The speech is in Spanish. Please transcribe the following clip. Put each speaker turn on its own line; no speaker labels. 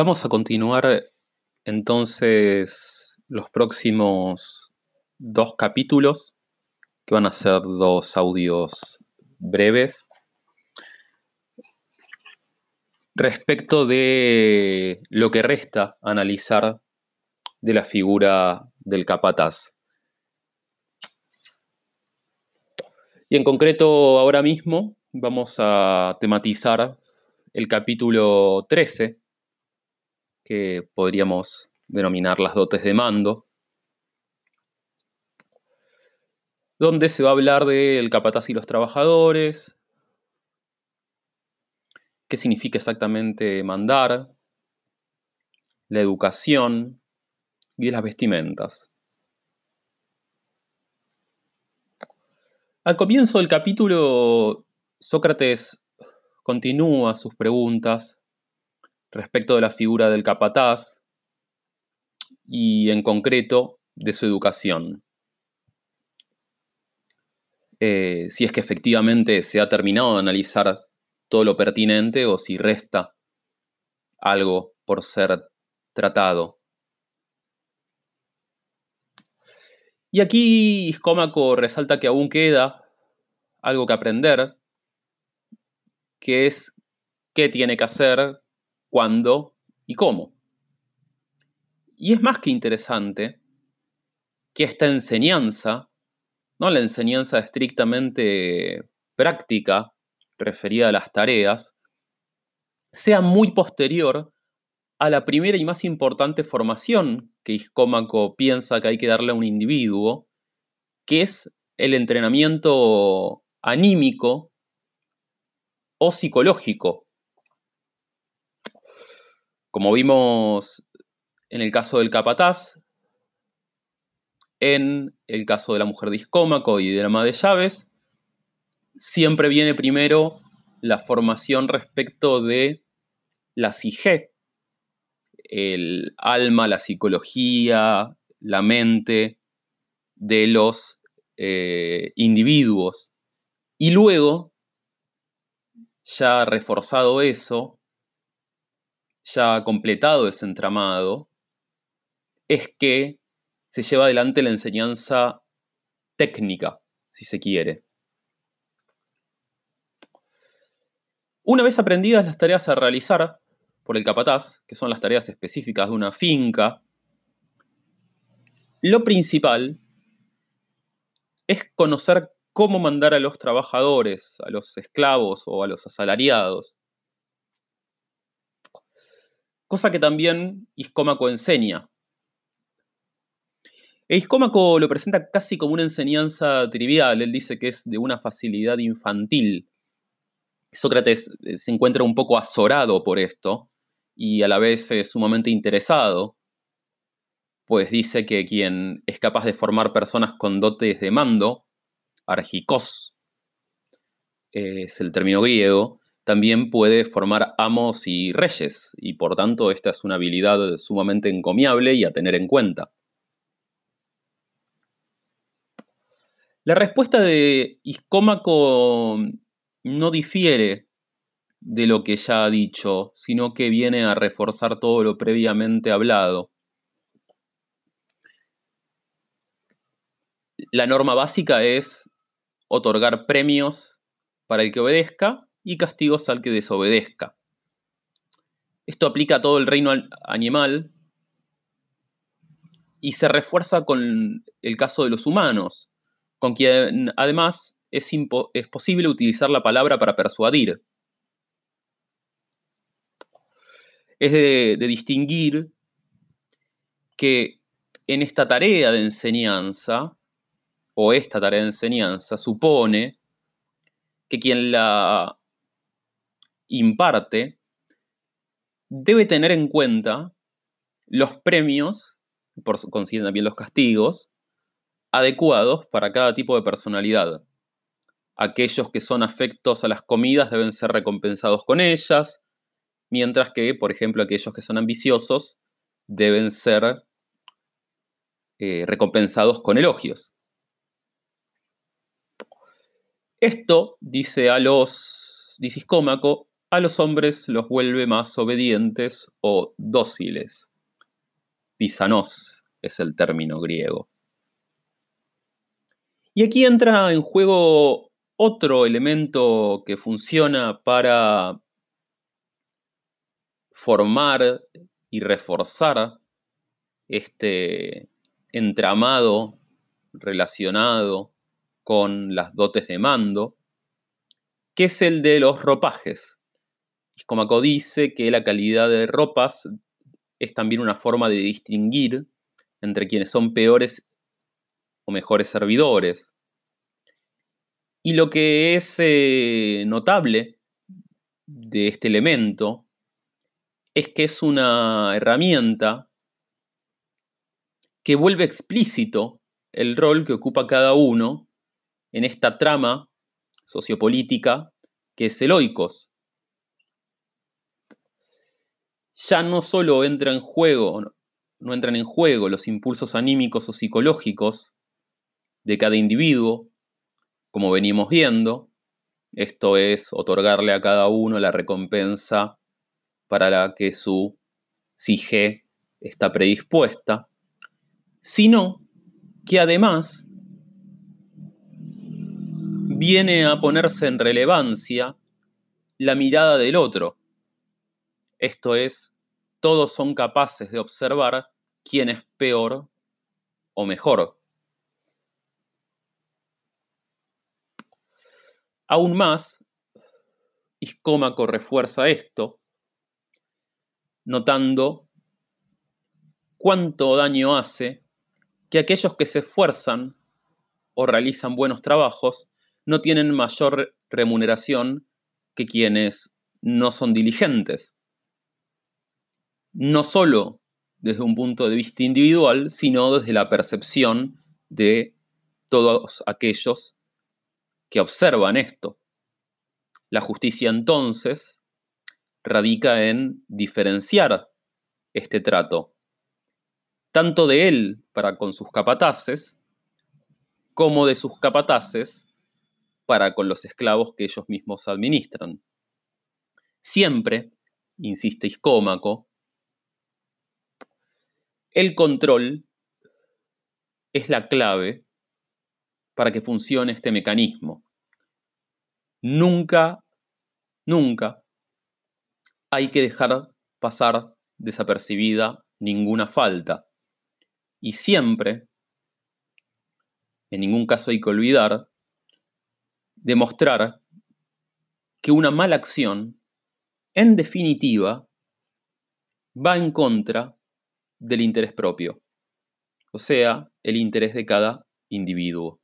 Vamos a continuar entonces los próximos dos capítulos, que van a ser dos audios breves, respecto de lo que resta analizar de la figura del capataz. Y en concreto ahora mismo vamos a tematizar el capítulo 13 que podríamos denominar las dotes de mando, donde se va a hablar del capataz y los trabajadores, qué significa exactamente mandar, la educación y las vestimentas. Al comienzo del capítulo, Sócrates continúa sus preguntas respecto de la figura del capataz y en concreto de su educación. Eh, si es que efectivamente se ha terminado de analizar todo lo pertinente o si resta algo por ser tratado. Y aquí Iscómaco resalta que aún queda algo que aprender, que es qué tiene que hacer cuándo y cómo. Y es más que interesante que esta enseñanza, no la enseñanza estrictamente práctica referida a las tareas, sea muy posterior a la primera y más importante formación que Iscómaco piensa que hay que darle a un individuo, que es el entrenamiento anímico o psicológico como vimos en el caso del capataz, en el caso de la mujer discómaco y de la ama de llaves, siempre viene primero la formación respecto de la psique, el alma, la psicología, la mente de los eh, individuos. Y luego, ya reforzado eso, ya completado ese entramado, es que se lleva adelante la enseñanza técnica, si se quiere. Una vez aprendidas las tareas a realizar por el capataz, que son las tareas específicas de una finca, lo principal es conocer cómo mandar a los trabajadores, a los esclavos o a los asalariados, cosa que también Iscómaco enseña. E Iscómaco lo presenta casi como una enseñanza trivial, él dice que es de una facilidad infantil. Sócrates eh, se encuentra un poco azorado por esto y a la vez sumamente interesado, pues dice que quien es capaz de formar personas con dotes de mando, argicos, es el término griego, también puede formar amos y reyes, y por tanto esta es una habilidad sumamente encomiable y a tener en cuenta. La respuesta de Iscómaco no difiere de lo que ya ha dicho, sino que viene a reforzar todo lo previamente hablado. La norma básica es otorgar premios para el que obedezca y castigos al que desobedezca. Esto aplica a todo el reino animal y se refuerza con el caso de los humanos, con quien además es, es posible utilizar la palabra para persuadir. Es de, de distinguir que en esta tarea de enseñanza, o esta tarea de enseñanza, supone que quien la imparte, debe tener en cuenta los premios, por consiguiente también los castigos, adecuados para cada tipo de personalidad. Aquellos que son afectos a las comidas deben ser recompensados con ellas, mientras que, por ejemplo, aquellos que son ambiciosos deben ser eh, recompensados con elogios. Esto, dice a los, dice Iscómaco, a los hombres los vuelve más obedientes o dóciles. Pisanos es el término griego. Y aquí entra en juego otro elemento que funciona para formar y reforzar este entramado relacionado con las dotes de mando, que es el de los ropajes. Iscómaco dice que la calidad de ropas es también una forma de distinguir entre quienes son peores o mejores servidores. Y lo que es eh, notable de este elemento es que es una herramienta que vuelve explícito el rol que ocupa cada uno en esta trama sociopolítica que es el oikos. Ya no solo entra en juego, no entran en juego los impulsos anímicos o psicológicos de cada individuo, como venimos viendo, esto es otorgarle a cada uno la recompensa para la que su psique está predispuesta, sino que además viene a ponerse en relevancia la mirada del otro. Esto es, todos son capaces de observar quién es peor o mejor. Aún más, Iscómaco refuerza esto, notando cuánto daño hace que aquellos que se esfuerzan o realizan buenos trabajos no tienen mayor remuneración que quienes no son diligentes. No solo desde un punto de vista individual, sino desde la percepción de todos aquellos que observan esto. La justicia entonces radica en diferenciar este trato, tanto de él para con sus capataces, como de sus capataces para con los esclavos que ellos mismos administran. Siempre, insiste Iscómaco, el control es la clave para que funcione este mecanismo. Nunca, nunca hay que dejar pasar desapercibida ninguna falta. Y siempre, en ningún caso hay que olvidar, demostrar que una mala acción, en definitiva, va en contra del interés propio, o sea, el interés de cada individuo.